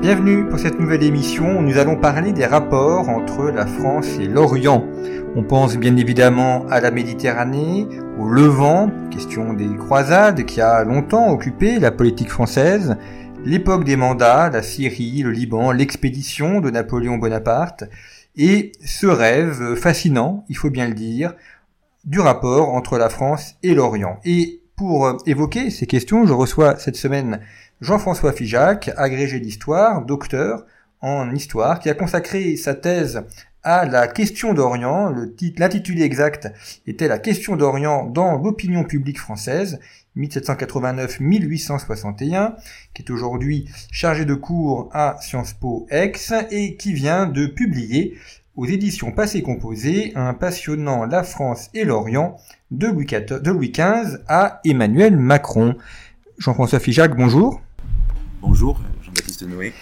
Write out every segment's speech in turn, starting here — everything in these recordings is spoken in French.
Bienvenue pour cette nouvelle émission où nous allons parler des rapports entre la France et l'Orient. On pense bien évidemment à la Méditerranée, au Levant, question des croisades qui a longtemps occupé la politique française, l'époque des mandats, la Syrie, le Liban, l'expédition de Napoléon Bonaparte, et ce rêve fascinant, il faut bien le dire, du rapport entre la France et l'Orient. Et pour évoquer ces questions, je reçois cette semaine Jean-François Figeac, agrégé d'histoire, docteur en histoire, qui a consacré sa thèse à la question d'Orient. L'intitulé exact était la question d'Orient dans l'opinion publique française, 1789-1861, qui est aujourd'hui chargé de cours à Sciences Po Aix et qui vient de publier aux éditions Passé Composé un passionnant La France et l'Orient de Louis XV à Emmanuel Macron. Jean-François Figeac, bonjour. Bonjour, Jean-Baptiste Noé.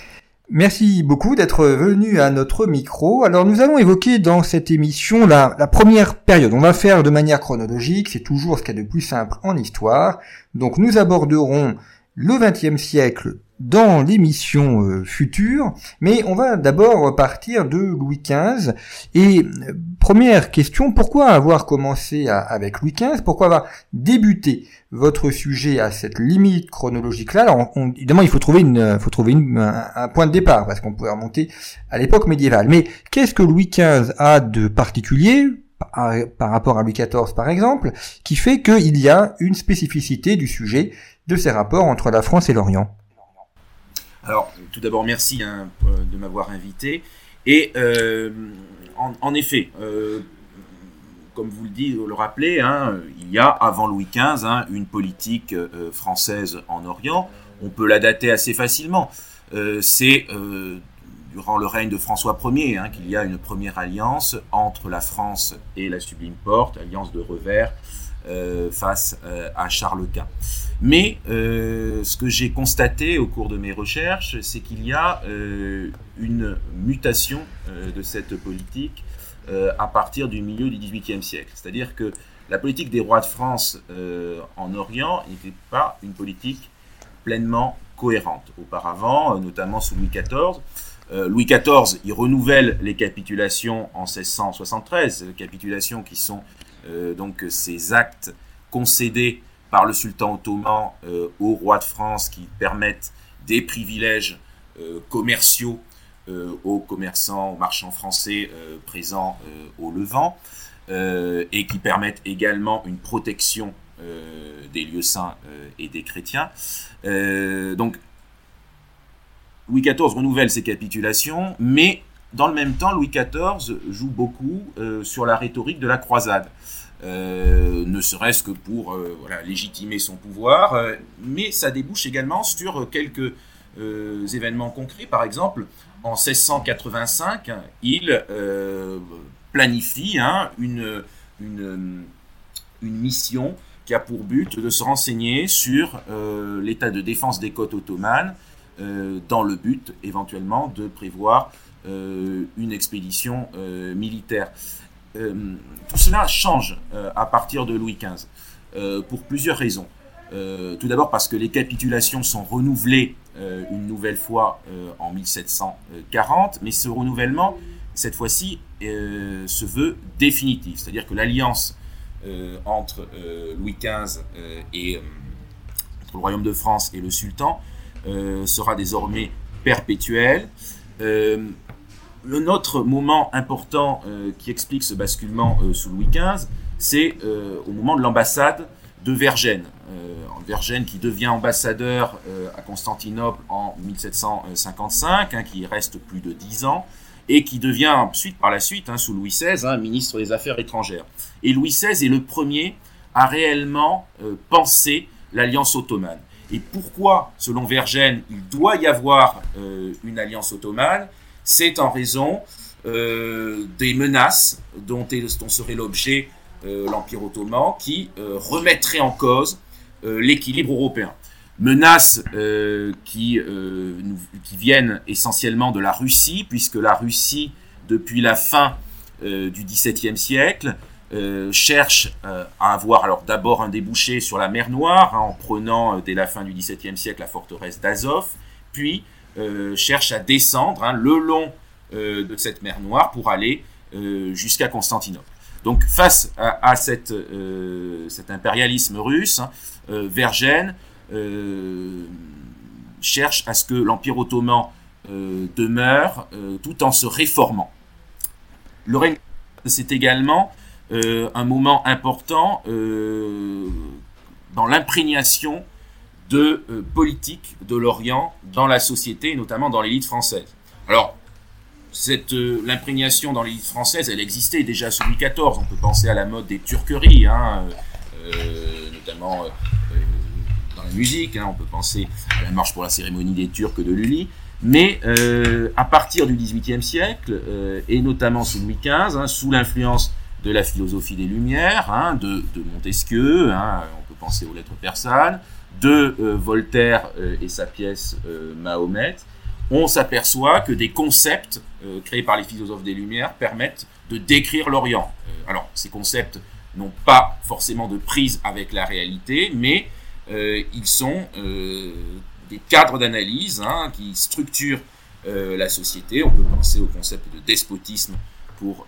Merci beaucoup d'être venu à notre micro. Alors nous allons évoquer dans cette émission la, première période. On va faire de manière chronologique, c'est toujours ce qu'il y a de plus simple en histoire. Donc nous aborderons le XXe siècle dans l'émission euh, future, mais on va d'abord partir de Louis XV. Et euh, première question, pourquoi avoir commencé avec Louis XV Pourquoi avoir débuté votre sujet à cette limite chronologique-là? Alors évidemment, il faut trouver, une, faut trouver un, point de départ, parce qu'on pourrait remonter à l'époque médiévale. Mais qu'est-ce que Louis XV a de particulier par, par rapport à Louis XIV par exemple, qui fait qu'il y a une spécificité du sujet de ces rapports entre la France et l'Orient alors, tout d'abord, merci hein, euh, de m'avoir invité. Et euh, en, effet, euh, comme vous le dites, vous le rappelez, hein, il y a avant Louis XV hein, une politique française en Orient. On peut la dater assez facilement. C'est durant le règne de François Ier qu'il y a une première alliance entre la France et la Sublime Porte, alliance de revers face à Charles Quint. Mais euh, ce que j'ai constaté au cours de mes recherches, c'est qu'il y a euh, une mutation euh, de cette politique à partir du milieu du XVIIIe siècle. C'est-à-dire que la politique des rois de France en Orient n'était pas une politique pleinement cohérente. Auparavant, notamment sous Louis XIV, Louis XIV, il renouvelle les capitulations en 1673, capitulations qui sont donc ces actes concédés par le sultan ottoman euh, au roi de France qui permettent des privilèges euh, commerciaux euh, aux commerçants, aux marchands français présents au Levant et qui permettent également une protection des lieux saints et des chrétiens. donc Louis XIV renouvelle ses capitulations, mais dans le même temps, Louis XIV joue beaucoup sur la rhétorique de la croisade. Euh, ne serait-ce que pour euh, légitimer son pouvoir, euh, mais ça débouche également sur quelques événements concrets. Par exemple, en 1685, il planifie hein, une, une, mission qui a pour but de se renseigner sur l'état de défense des côtes ottomanes, dans le but éventuellement de prévoir une expédition militaire. Euh, tout cela change euh, à partir de Louis XV, euh, pour plusieurs raisons. tout d'abord parce que les capitulations sont renouvelées une nouvelle fois en 1740, mais ce renouvellement, cette fois-ci, se veut définitif. C'est-à-dire que l'alliance entre Louis XV et le Royaume de France et le Sultan sera désormais perpétuelle. Le autre moment important euh, qui explique ce basculement euh, sous Louis XV, c'est euh, au moment de l'ambassade de Vergène. Vergène qui devient ambassadeur à Constantinople en 1755, hein, qui reste plus de dix ans, et qui devient ensuite, par la suite, hein, sous Louis XVI, hein, ministre des Affaires étrangères. Et Louis XVI est le premier à réellement penser l'alliance ottomane. Et pourquoi, selon Vergène, il doit y avoir une alliance ottomane? C'est en raison euh, des menaces dont, serait l'objet euh, l'Empire ottoman qui euh, remettrait en cause l'équilibre européen. Menaces qui, qui viennent essentiellement de la Russie, puisque la Russie, depuis la fin du XVIIe siècle, cherche à avoir alors d'abord un débouché sur la mer Noire hein, en prenant dès la fin du XVIIe siècle la forteresse d'Azov, puis cherche à descendre hein, le long de cette mer Noire pour aller jusqu'à Constantinople. Donc face à, cet impérialisme russe, hein, cherche à ce que l'Empire ottoman demeure tout en se réformant. Le règne, c'est également un moment important dans l'imprégnation de euh, politique de l'Orient dans la société, notamment dans l'élite française. Alors, cette euh, l'imprégnation dans l'élite française, elle existait déjà sous Louis XIV. On peut penser à la mode des turqueries, hein, euh, notamment dans la musique. Hein, on peut penser à la marche pour la cérémonie des Turcs de Lully. Mais à partir du XVIIIe siècle, et notamment sous Louis XV, hein, sous l'influence de la philosophie des Lumières, de, de, Montesquieu, on peut penser aux lettres persanes, de euh, Voltaire euh, et sa pièce euh, Mahomet, on s'aperçoit que des concepts créés par les philosophes des Lumières permettent de décrire l'Orient. alors, ces concepts n'ont pas forcément de prise avec la réalité, mais ils sont des cadres d'analyse hein, qui structurent la société. On peut penser au concept de despotisme pour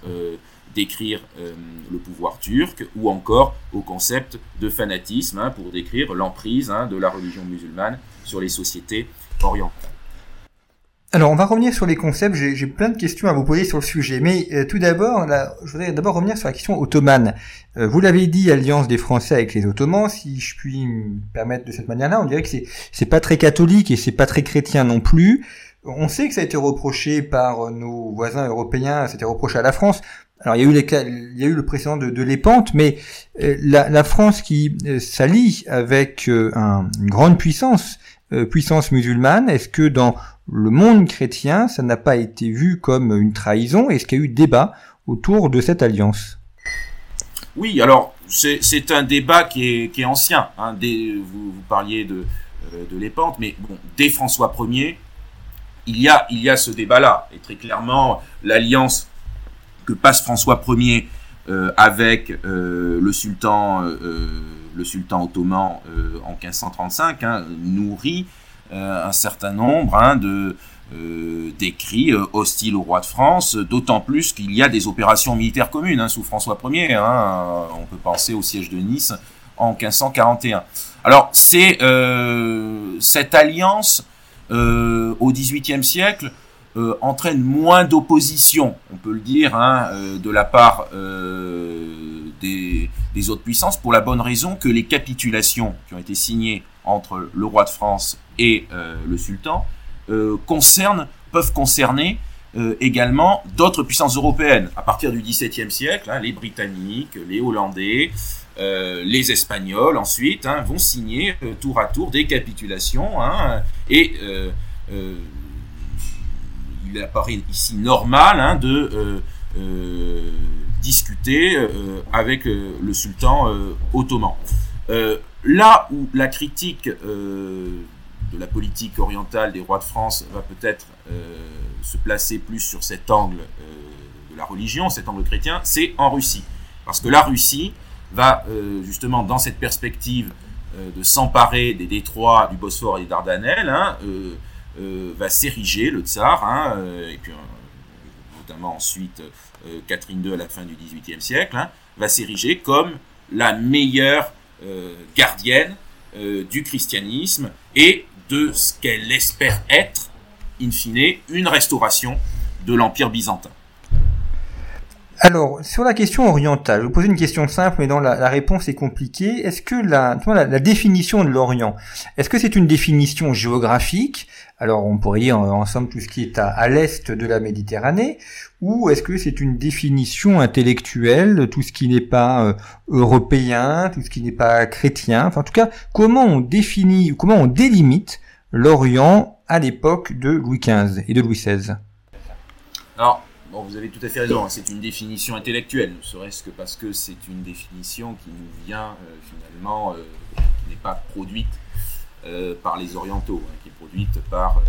décrire euh, le pouvoir turc, ou encore au concept de fanatisme hein, pour décrire l'emprise hein, de la religion musulmane sur les sociétés orientales. Alors, on va revenir sur les concepts. J'ai plein de questions à vous poser sur le sujet. Mais euh, tout d'abord, je voudrais d'abord revenir sur la question ottomane. Euh, vous l'avez dit, alliance des Français avec les Ottomans. Si je puis me permettre de cette manière-là, on dirait que c'est pas très catholique et c'est pas très chrétien non plus. On sait que ça a été reproché par nos voisins européens, c'était reproché à la France. Alors il y a eu, a le précédent de, de mais euh, la, France qui euh, s'allie avec euh, un, une grande puissance, puissance musulmane, est-ce que dans le monde chrétien, ça n'a pas été vu comme une trahison? Est-ce qu'il y a eu débat autour de cette alliance? Oui, alors c'est un débat qui est, ancien. Hein. Vous, parliez de, de mais dès François Ier, il y a, il y a ce débat-là. Et très clairement, l'alliance que passe François Ier euh, avec euh, le sultan, euh, le sultan ottoman en 1535 hein, nourrit un certain nombre hein, de d'écrits hostiles au roi de France, d'autant plus qu'il y a des opérations militaires communes hein, sous François Ier. on peut penser au siège de Nice en 1541. Alors c'est cette alliance au XVIIIe siècle euh, entraîne moins d'opposition, on peut le dire, hein, euh, de la part euh, des, autres puissances, pour la bonne raison que les capitulations qui ont été signées entre le roi de France et le sultan concernent, peuvent concerner également d'autres puissances européennes. À partir du XVIIe siècle, hein, les Britanniques, les Hollandais, les Espagnols ensuite hein, vont signer tour à tour des capitulations et il apparaît ici normal hein, de euh, euh, discuter euh, avec le sultan ottoman. là où la critique de la politique orientale des rois de France va peut-être se placer plus sur cet angle de la religion, cet angle chrétien, c'est en Russie. Parce que la Russie va justement dans cette perspective de s'emparer des détroits du Bosphore et des Dardanelles, hein, euh, va s'ériger, le tsar, hein, euh, et puis euh, notamment ensuite Catherine II à la fin du XVIIIe siècle, hein, va s'ériger comme la meilleure gardienne du christianisme et de ce qu'elle espère être, in fine, une restauration de l'Empire byzantin. Alors, sur la question orientale, je vous poser une question simple, mais dont la, réponse est compliquée. Est-ce que la, la, définition de l'Orient, est-ce que c'est une définition géographique? Alors, on pourrait dire ensemble tout ce qui est à, l'est de la Méditerranée, ou est-ce que c'est une définition intellectuelle, tout ce qui n'est pas euh, européen, tout ce qui n'est pas chrétien? Enfin, en tout cas, comment on définit, comment on délimite l'Orient à l'époque de Louis XV et de Louis XVI Alors, Bon, vous avez tout à fait raison, hein. c'est une définition intellectuelle, ne serait-ce que parce que c'est une définition qui nous vient euh, finalement, euh, qui n'est pas produite euh, par les orientaux, hein, qui est produite par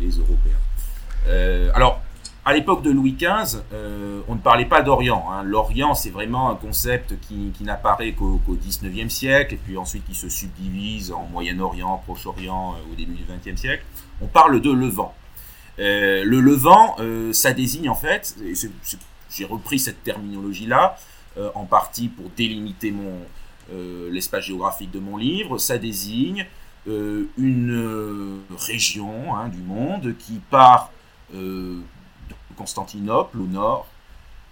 les Européens. alors, à l'époque de Louis XV, on ne parlait pas d'Orient. Hein. L'Orient, c'est vraiment un concept qui, n'apparaît qu'au XIXe siècle, et puis ensuite qui se subdivise en Moyen-Orient, Proche-Orient au début du XXe siècle. On parle de Levant. Le Levant, ça désigne en fait, j'ai repris cette terminologie-là, en partie pour délimiter l'espace géographique de mon livre, ça désigne euh, une euh, région hein, du monde qui part euh, de Constantinople au nord,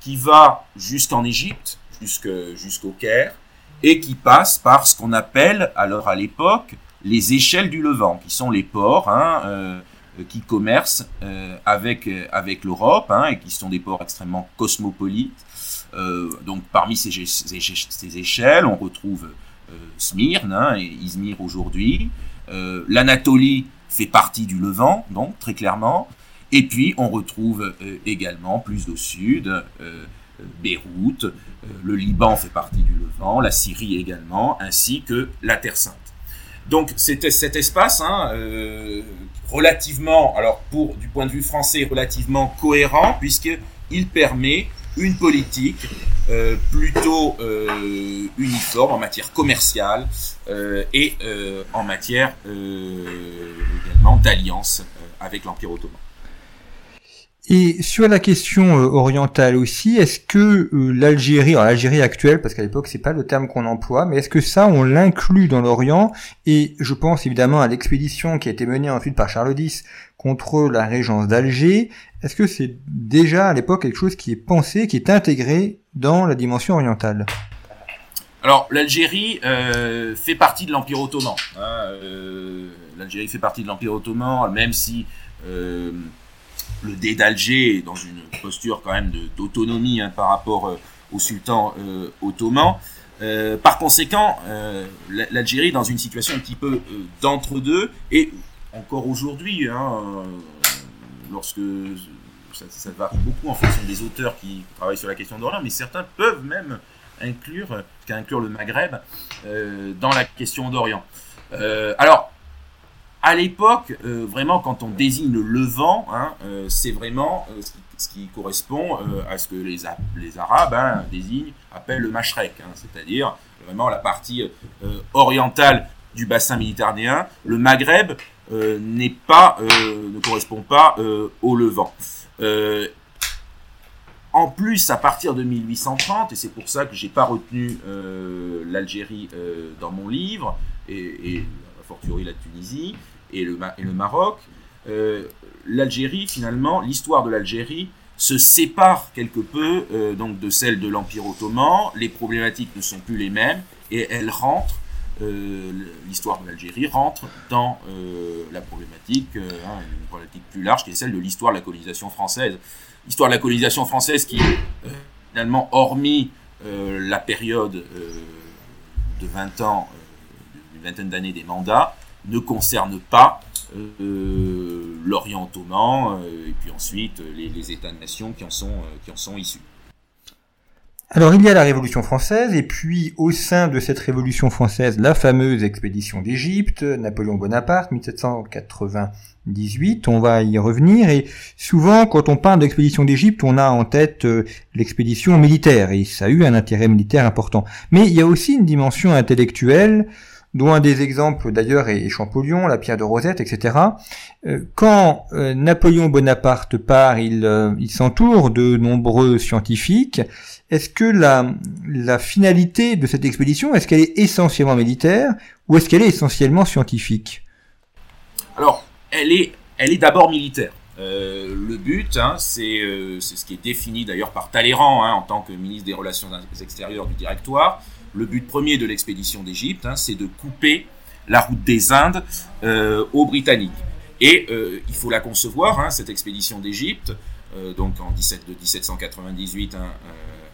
qui va jusqu'en Égypte, jusqu'au Caire, et qui passe par ce qu'on appelle, alors à l'époque, les échelles du Levant, qui sont les ports hein, qui commercent avec, avec l'Europe, hein, et qui sont des ports extrêmement cosmopolites. donc parmi ces, ces échelles, on retrouve euh, Smyrne hein, et Izmir aujourd'hui. Euh, L'Anatolie fait partie du Levant, donc très clairement. Et puis on retrouve euh, également plus au sud Beyrouth, le Liban fait partie du Levant, la Syrie également, ainsi que la Terre Sainte. Donc c'était cet espace hein, relativement, alors pour du point de vue français, relativement cohérent puisqu'il permet une politique euh, plutôt euh, uniforme en matière commerciale euh, et en matière également d'alliance avec l'Empire ottoman. Et sur la question orientale aussi, est-ce que l'Algérie, l'Algérie actuelle, parce qu'à l'époque c'est pas le terme qu'on emploie, mais est-ce que ça on l'inclut dans l'Orient? Et je pense évidemment à l'expédition qui a été menée ensuite par Charles X contre la régence d'Alger. Est-ce que c'est déjà à l'époque quelque chose qui est pensé, qui est intégré dans la dimension orientale? Alors l'Algérie euh, fait partie de l'Empire ottoman. Hein, euh, L'Algérie fait partie de l'Empire ottoman, même si euh, le dé d'Alger dans une posture quand même d'autonomie hein, par rapport au sultan ottoman. par conséquent, l'Algérie est dans une situation un petit peu d'entre-deux et encore aujourd'hui, hein, lorsque ça, varie beaucoup en fonction des auteurs qui travaillent sur la question d'Orient, mais certains peuvent même inclure, inclure le Maghreb euh, dans la question d'Orient. Euh, alors, à l'époque, euh, vraiment, quand on désigne le Levant, hein, c'est vraiment ce qui, correspond à ce que les, Arabes hein, désignent, appellent le Mashrek, hein, c'est-à-dire vraiment la partie orientale du bassin méditerranéen. Le Maghreb pas, ne correspond pas au Levant. Euh, en plus, à partir de 1830, et c'est pour ça que j'ai pas retenu euh, l'Algérie euh, dans mon livre, et, fortiori la Tunisie et le, Maroc, l'Algérie, finalement, l'histoire de l'Algérie se sépare quelque peu donc de celle de l'Empire ottoman. Les problématiques ne sont plus les mêmes, et elle rentre euh, l'histoire de l'Algérie rentre dans euh, la problématique, euh, hein, une problématique plus large qui est celle de l'histoire de la colonisation française. L'histoire de la colonisation française qui, finalement, hormis la période de 20 ans, vingtaine d'années des mandats, ne concerne pas l'Orient ottoman et puis ensuite les, les États-nations qui, en sont, qui en sont issus. Alors il y a la Révolution française et puis au sein de cette Révolution française la fameuse expédition d'Égypte, Napoléon Bonaparte 1798, on va y revenir et souvent quand on parle d'expédition d'Égypte on a en tête euh, l'expédition militaire et ça a eu un intérêt militaire important. Mais il y a aussi une dimension intellectuelle dont un des exemples d'ailleurs est Champollion, la pierre de Rosette, etc. Euh, quand euh, Napoléon Bonaparte part, il, il s'entoure de nombreux scientifiques est-ce que la, finalité de cette expédition, est-ce qu'elle est essentiellement militaire ou est-ce qu'elle est essentiellement scientifique? Alors, elle est, elle est d'abord militaire. Euh, le but, hein, euh, c'est ce qui est défini d'ailleurs par Talleyrand hein, en tant que ministre des Relations extérieures du Directoire. Le but premier de l'expédition d'Égypte, hein, c'est de couper la route des Indes euh, aux Britanniques. Et il faut la concevoir, cette expédition d'Égypte, donc en 17, de 1798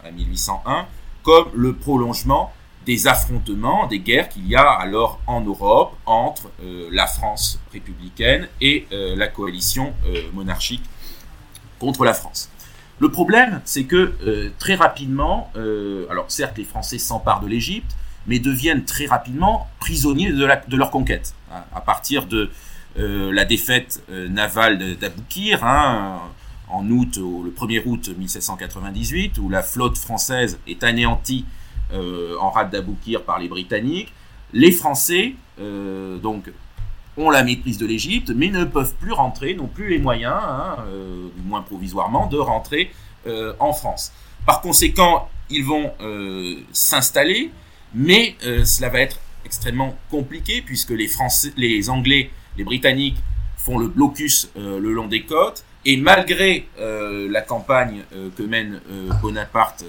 à 1801 comme le prolongement des affrontements, des guerres qu'il y a alors en Europe entre euh, la France républicaine et euh, la coalition euh, monarchique contre la France. Le problème, c'est que très rapidement, alors certes les Français s'emparent de l'Égypte, mais deviennent très rapidement prisonniers de, leur conquête. Hein, à partir de la défaite navale d'Aboukir, hein, en août, le 1er août 1798, où la flotte française est anéantie en rade d'Aboukir par les Britanniques. Les Français, donc, ont la maîtrise de l'Égypte, mais ne peuvent plus rentrer, n'ont plus les moyens, hein, du moins provisoirement, de rentrer en France. Par conséquent, ils vont s'installer, mais cela va être extrêmement compliqué puisque les Français, les Anglais, les Britanniques font le blocus euh, le long des côtes et malgré euh, la campagne euh, que mène Bonaparte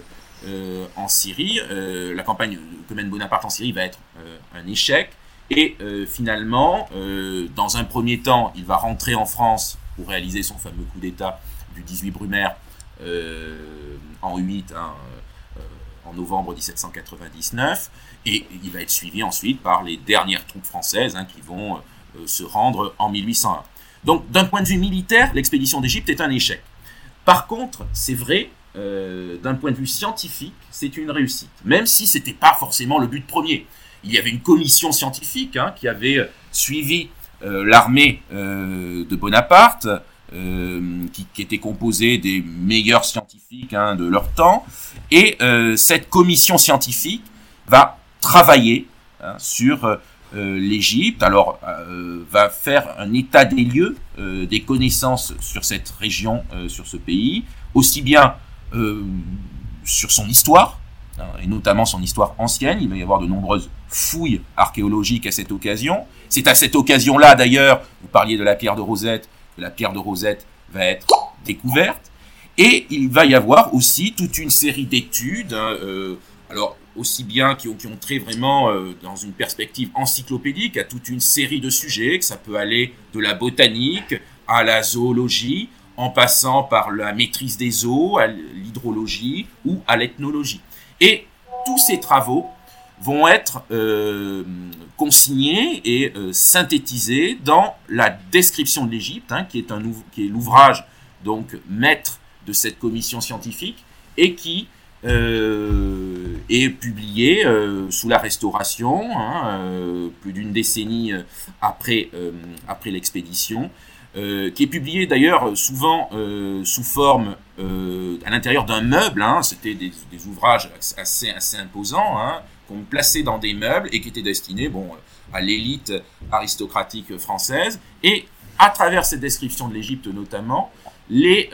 en Syrie, la campagne que mène Bonaparte en Syrie va être un échec et finalement, dans un premier temps, il va rentrer en France pour réaliser son fameux coup d'État du 18 Brumaire en 8 hein, en novembre 1799. Et il va être suivi ensuite par les dernières troupes françaises hein, qui vont euh, se rendre en 1801. Donc d'un point de vue militaire, l'expédition d'Égypte est un échec. Par contre, c'est vrai, euh, d'un point de vue scientifique, c'est une réussite, même si ce n'était pas forcément le but premier. Il y avait une commission scientifique hein, qui avait euh, suivi l'armée de Bonaparte, qui, était composée des meilleurs scientifiques hein, de leur temps, et cette commission scientifique va travailler hein, sur euh, euh, l'Égypte. Alors, euh, va faire un état des lieux des connaissances sur cette région, sur ce pays, aussi bien sur son histoire, et notamment son histoire ancienne. Il va y avoir de nombreuses fouilles archéologiques à cette occasion. C'est à cette occasion-là, d'ailleurs, vous parliez de la pierre de Rosette, que la pierre de Rosette va être découverte. Et il va y avoir aussi toute une série d'études. Hein, alors, aussi bien qui ont, qui ont trait vraiment euh, dans une perspective encyclopédique à toute une série de sujets, que ça peut aller de la botanique à la zoologie, en passant par la maîtrise des eaux, à l'hydrologie ou à l'ethnologie. Et tous ces travaux vont être euh, consignés et euh, synthétisés dans la description de l'Égypte, hein, qui est est l'ouvrage donc maître de cette commission scientifique et qui euh, est publié sous la Restauration, hein, plus d'une décennie après, après l'expédition, qui est publié d'ailleurs souvent sous forme à l'intérieur d'un meuble. Hein, C'était des, ouvrages assez, assez imposants qu'on plaçait dans des meubles et qui étaient destinés bon, à l'élite aristocratique française. Et à travers cette description de l'Égypte notamment, les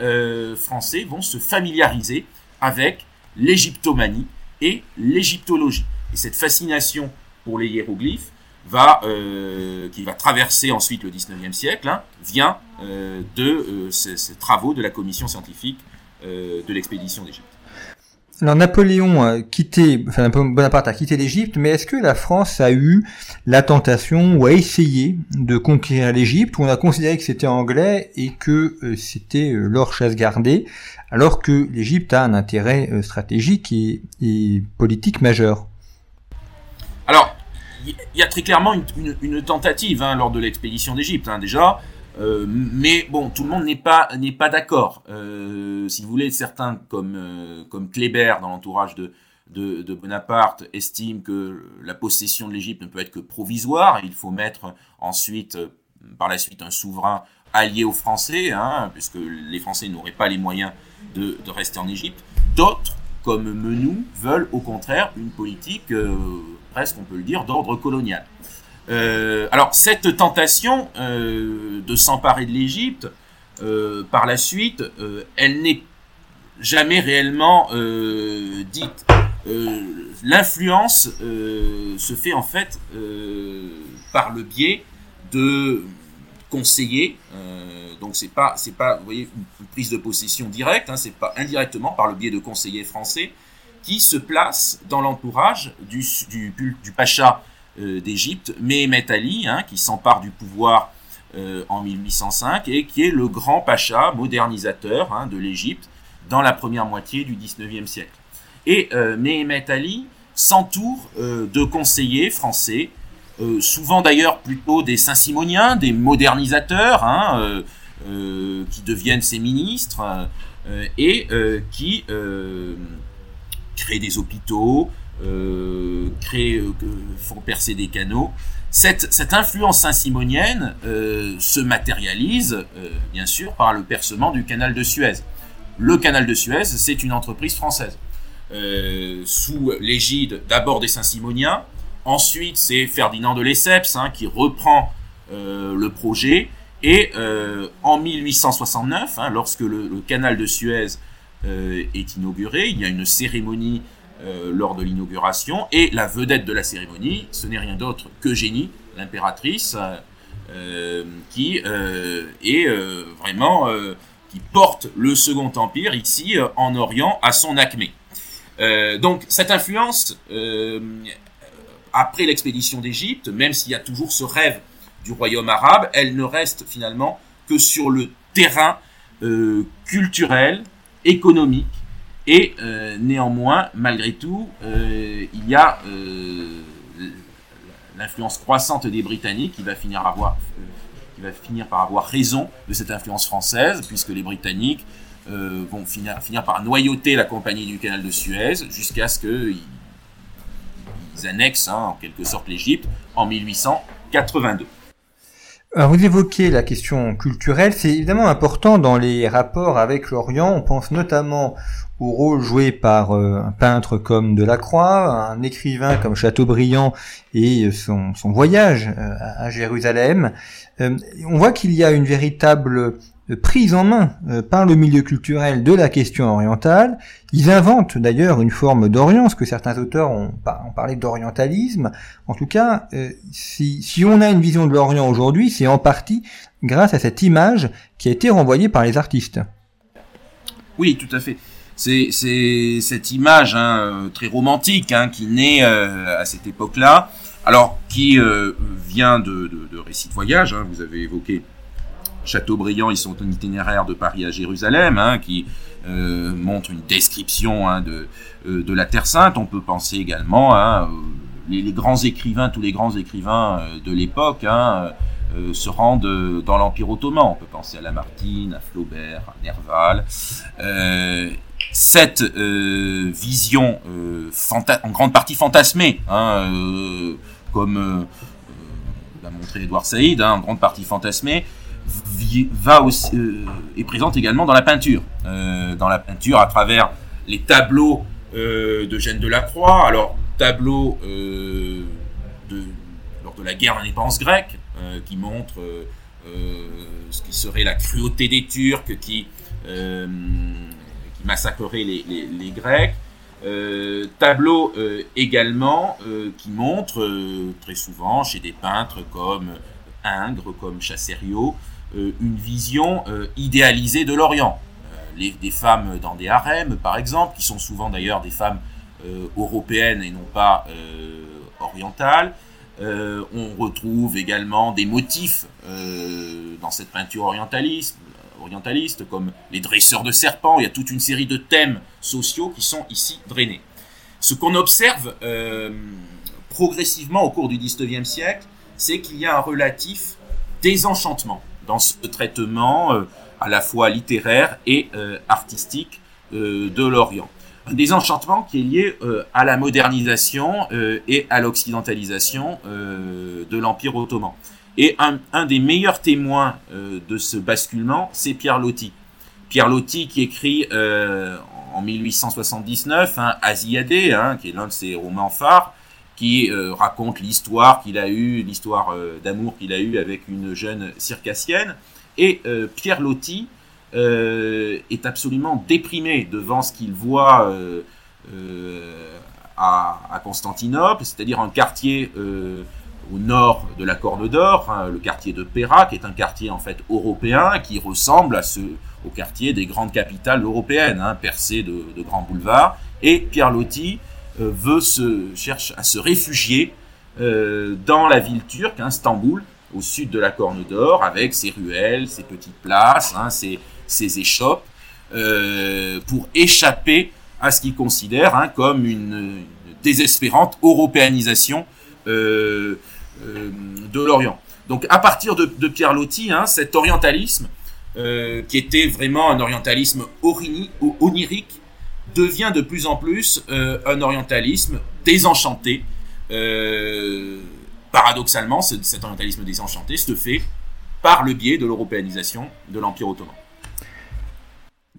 Français vont se familiariser avec l'égyptomanie et l'égyptologie. Et cette fascination pour les hiéroglyphes va, euh, qui va traverser ensuite le 19e siècle, hein, vient euh, de euh, ces, travaux de la commission scientifique de l'expédition d'Égypte. Alors Napoléon a quitté, enfin Bonaparte a quitté l'Égypte, mais est-ce que la France a eu la tentation ou a essayé de conquérir l'Égypte où on a considéré que c'était anglais et que c'était leur chasse gardée alors que l'Égypte a un intérêt euh, stratégique et, politique majeur? Alors, il y a très clairement une, tentative hein, lors de l'expédition d'Égypte, hein, déjà. Euh, mais bon, tout le monde n'est pas n'est pas d'accord. Euh, si vous voulez, certains comme comme Kléber dans l'entourage de, de, Bonaparte estiment que la possession de l'Égypte ne peut être que provisoire. Il faut mettre ensuite, par la suite, un souverain allié aux Français, hein, puisque les Français n'auraient pas les moyens de, rester en Égypte. D'autres, comme Menou, veulent au contraire une politique, euh, presque on peut le dire, d'ordre colonial. Euh, alors cette tentation euh, de s'emparer de l'Égypte, par la suite, elle n'est jamais réellement dite. L'influence se fait en fait par le biais de conseillers donc c'est pas, c'est pas, vous voyez, une, prise de possession directe, hein, c'est pas indirectement par le biais de conseillers français qui se placent dans l'entourage du, du, du, pacha euh, d'Égypte, Mehemet Ali, hein, qui s'empare du pouvoir euh, en 1805 et qui est le grand pacha modernisateur hein, de l'Égypte dans la première moitié du 19e siècle. Et euh, Mehemet Ali s'entoure euh, de conseillers français, souvent d'ailleurs plutôt des saint-simoniens, des modernisateurs, hein, euh, qui deviennent ses ministres euh, et euh, qui créent des hôpitaux, créent, font percer des canaux cette, cette influence saint-simonienne se matérialise, bien sûr, par le percement du canal de Suez. Le canal de Suez, c'est une entreprise française. sous l'égide d'abord des Saint-Simoniens, ensuite c'est Ferdinand de Lesseps hein, qui reprend le projet, et en 1869, hein, lorsque le, le, canal de Suez est inauguré, il y a une cérémonie euh, lors de l'inauguration. Et la vedette de la cérémonie, ce n'est rien d'autre que Génie, l'impératrice, euh, qui euh, est vraiment qui porte le Second Empire ici en Orient à son acmé. donc cette influence, après l'expédition d'Égypte, même s'il y a toujours ce rêve du royaume arabe, elle ne reste finalement que sur le terrain culturel, économique et euh, néanmoins, malgré tout, euh, il y a euh, l'influence croissante des Britanniques qui va finir par avoir raison de cette influence française, puisque les Britanniques vont finir, par noyauter la compagnie du canal de Suez jusqu'à ce qu'ils ils annexent hein, en quelque sorte l'Égypte en 1882. Alors vous évoquez la question culturelle, c'est évidemment important dans les rapports avec l'Orient. On pense notamment au rôle joué par euh, un peintre comme Delacroix, un écrivain comme Chateaubriand et son, son voyage euh, à Jérusalem. Euh, on voit qu'il y a une véritable prise en main par le milieu culturel de la question orientale. Ils inventent d'ailleurs une forme d'Orient, ce que certains auteurs ont parlé d'orientalisme. En tout cas, si, si on a une vision de l'Orient aujourd'hui, c'est en partie grâce à cette image qui a été renvoyée par les artistes. Oui, tout à fait c'est cette image hein, euh, très romantique hein, qui naît euh, à cette époque-là, alors qui euh, vient de, récits de voyage. Hein, vous avez évoqué Chateaubriand, ils sont un itinéraire de Paris à Jérusalem, qui montre une description de, la Terre Sainte. On peut penser également les, les, grands écrivains, tous les grands écrivains de l'époque. se rendent dans l'Empire ottoman. On peut penser à Lamartine, à Flaubert, à Nerval cette euh, vision euh, en grande partie fantasmée, hein, euh, comme l'a montré Edouard Saïd, hein, en grande partie fantasmée, va aussi, est présente également dans la peinture. dans la peinture à travers les tableaux de Jeanne de la Croix, alors tableaux de, lors de la guerre d'indépendance grecque, qui montrent ce qui serait la cruauté des Turcs, qui massacrerait les, Grecs. Euh, tableau euh, également euh, qui montre très souvent chez des peintres comme Ingres, comme Chassériau, une vision idéalisée de l'Orient. des femmes dans des harems, par exemple, qui sont souvent d'ailleurs des femmes européennes et non pas orientales. on retrouve également des motifs dans cette peinture orientaliste, orientalistes, comme les dresseurs de serpents. Il y a toute une série de thèmes sociaux qui sont ici drainés. Ce qu'on observe euh, progressivement au cours du XIXe siècle, c'est qu'il y a un relatif désenchantement dans ce traitement euh, à la fois littéraire et euh, artistique de l'Orient. Un désenchantement qui est lié à la modernisation et à l'occidentalisation de l'Empire ottoman. Et un, des meilleurs témoins euh, de ce basculement, c'est Pierre Loti. Pierre Loti qui écrit euh, en 1879 hein, hein, qui est l'un de ses romans phares, qui euh, raconte l'histoire qu'il a eue, l'histoire d'amour qu'il a eue avec une jeune circassienne. Et Pierre Loti est absolument déprimé devant ce qu'il voit à, Constantinople, c'est-à-dire un quartier au nord de la Corne d'Or, hein, le quartier de Péra, qui est un quartier en fait européen qui ressemble à ce, au quartier des grandes capitales européennes, hein, percé de, grands boulevards. Et Pierre Loti euh, veut se, cherche à se réfugier euh, dans la ville turque, hein, Istanbul, au sud de la Corne d'Or, avec ses ruelles, ses petites places, ses, ses, échoppes, euh, pour échapper à ce qu'il considère comme une, désespérante européanisation euh, euh, de l'Orient. Donc à partir de, Pierre Loti, hein, cet orientalisme, euh, qui était vraiment un orientalisme onirique, devient de plus en plus un orientalisme désenchanté, paradoxalement, cet orientalisme désenchanté se fait par le biais de l'européanisation de l'Empire ottoman.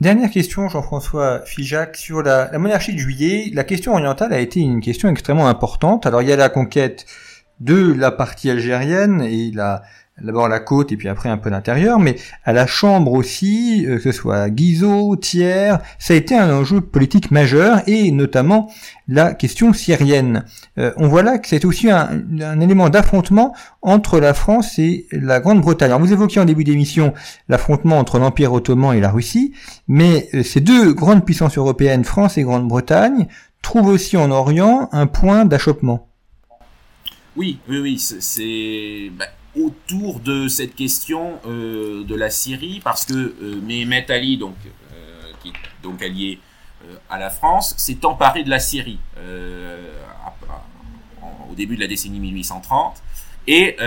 Dernière question, Jean-François Figeac, sur la, la, monarchie de juillet. La question orientale a été une question extrêmement importante. Alors il y a la conquête de la partie algérienne et la, d'abord la côte et puis après un peu l'intérieur, mais à la Chambre aussi, euh, que ce soit Guizot, Thiers, ça a été un enjeu politique majeur et notamment la question syrienne. Euh, on voit là que c'est aussi un, élément d'affrontement entre la France et la Grande-Bretagne. Alors vous évoquiez en début d'émission l'affrontement entre l'Empire ottoman et la Russie, mais euh, ces deux grandes puissances européennes, France et Grande-Bretagne, trouvent aussi en Orient un point d'achoppement. Oui, oui, oui, c'est... Autour de cette question euh, de la Syrie, parce que euh, Mehmet Ali, donc, euh, qui est donc allié euh, à la France, s'est emparé de la Syrie au début de la décennie 1830 et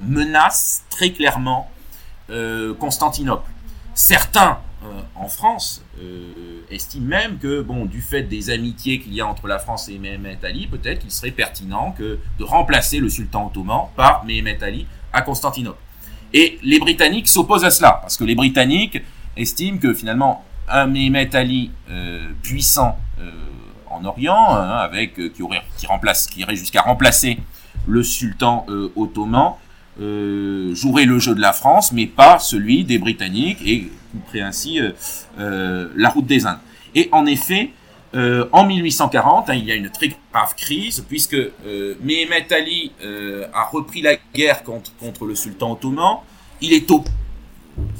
menace très clairement Constantinople. Certains en France estiment même que, bon, du fait des amitiés qu'il y a entre la France et Mehmet Ali, peut-être qu'il serait pertinent que de remplacer le sultan ottoman par Mehmet Ali à Constantinople. Et les Britanniques s'opposent à cela, parce que les Britanniques estiment que finalement un Mehmet Ali euh, puissant euh, en Orient, hein, avec euh, qui aurait qui remplace, qui irait jusqu'à remplacer le sultan ottoman, jouerait le jeu de la France, mais pas celui des Britanniques et couperait ainsi la route des Indes. Et en effet, euh, en 1840, hein, il y a une très grave crise puisque euh, Mehmet Ali euh, a repris la guerre contre, contre le sultan ottoman. Il est au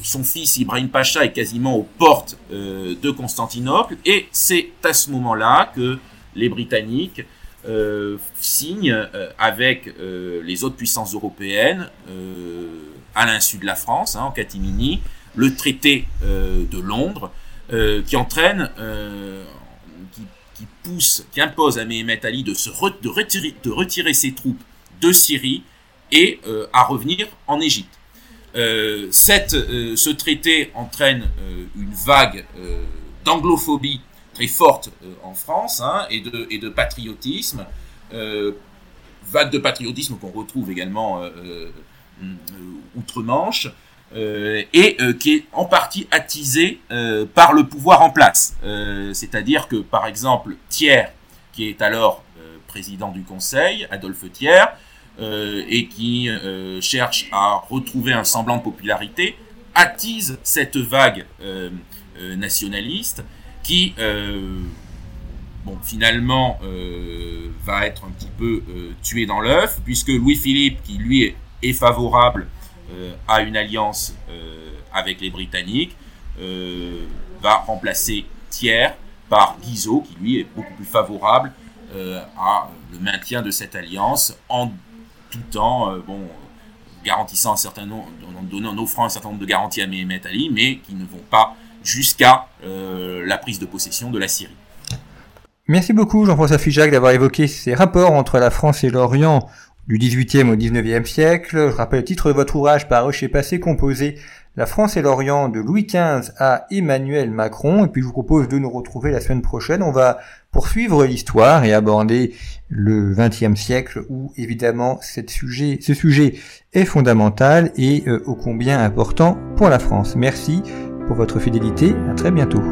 son fils Ibrahim Pacha est quasiment aux portes euh, de Constantinople et c'est à ce moment-là que les Britanniques euh, signent avec les autres puissances européennes à l'insu de la France, hein, en catimini, le traité de Londres qui entraîne qui pousse, qui impose à Mehmet Ali de, se de, retirer, de retirer ses troupes de Syrie et euh, à revenir en Égypte. Euh, cette, euh, ce traité entraîne une vague d'anglophobie très forte en France hein, et, de, et de patriotisme, vague de patriotisme qu'on retrouve également outre-Manche, euh, et euh, qui est en partie attisé euh, par le pouvoir en place. C'est-à-dire que, par exemple, Thiers, qui est alors président du Conseil, Adolphe Thiers, et qui cherche à retrouver un semblant de popularité, attise cette vague nationaliste qui, bon, finalement, va être un petit peu tué dans l'œuf, puisque Louis-Philippe, qui lui est, favorable euh, à une alliance euh, avec les Britanniques, euh, va remplacer Thiers par Guizot, qui lui est beaucoup plus favorable à le maintien de cette alliance en tout temps, bon, garantissant un certain nombre, donnant, offrant un certain nombre de garanties à Mehmet Ali, mais qui ne vont pas jusqu'à la prise de possession de la Syrie. Merci beaucoup Jean-François Figeac d'avoir évoqué ces rapports entre la France et l'Orient du XVIIIe au XIXe siècle. Je rappelle le titre de votre ouvrage par Rocher Passé composé La France et l'Orient de Louis XV à Emmanuel Macron. Et puis je vous propose de nous retrouver la semaine prochaine. On va poursuivre l'histoire et aborder le XXe siècle où évidemment ce sujet est fondamental et euh, ô combien important pour la France. Merci pour votre fidélité. À très bientôt.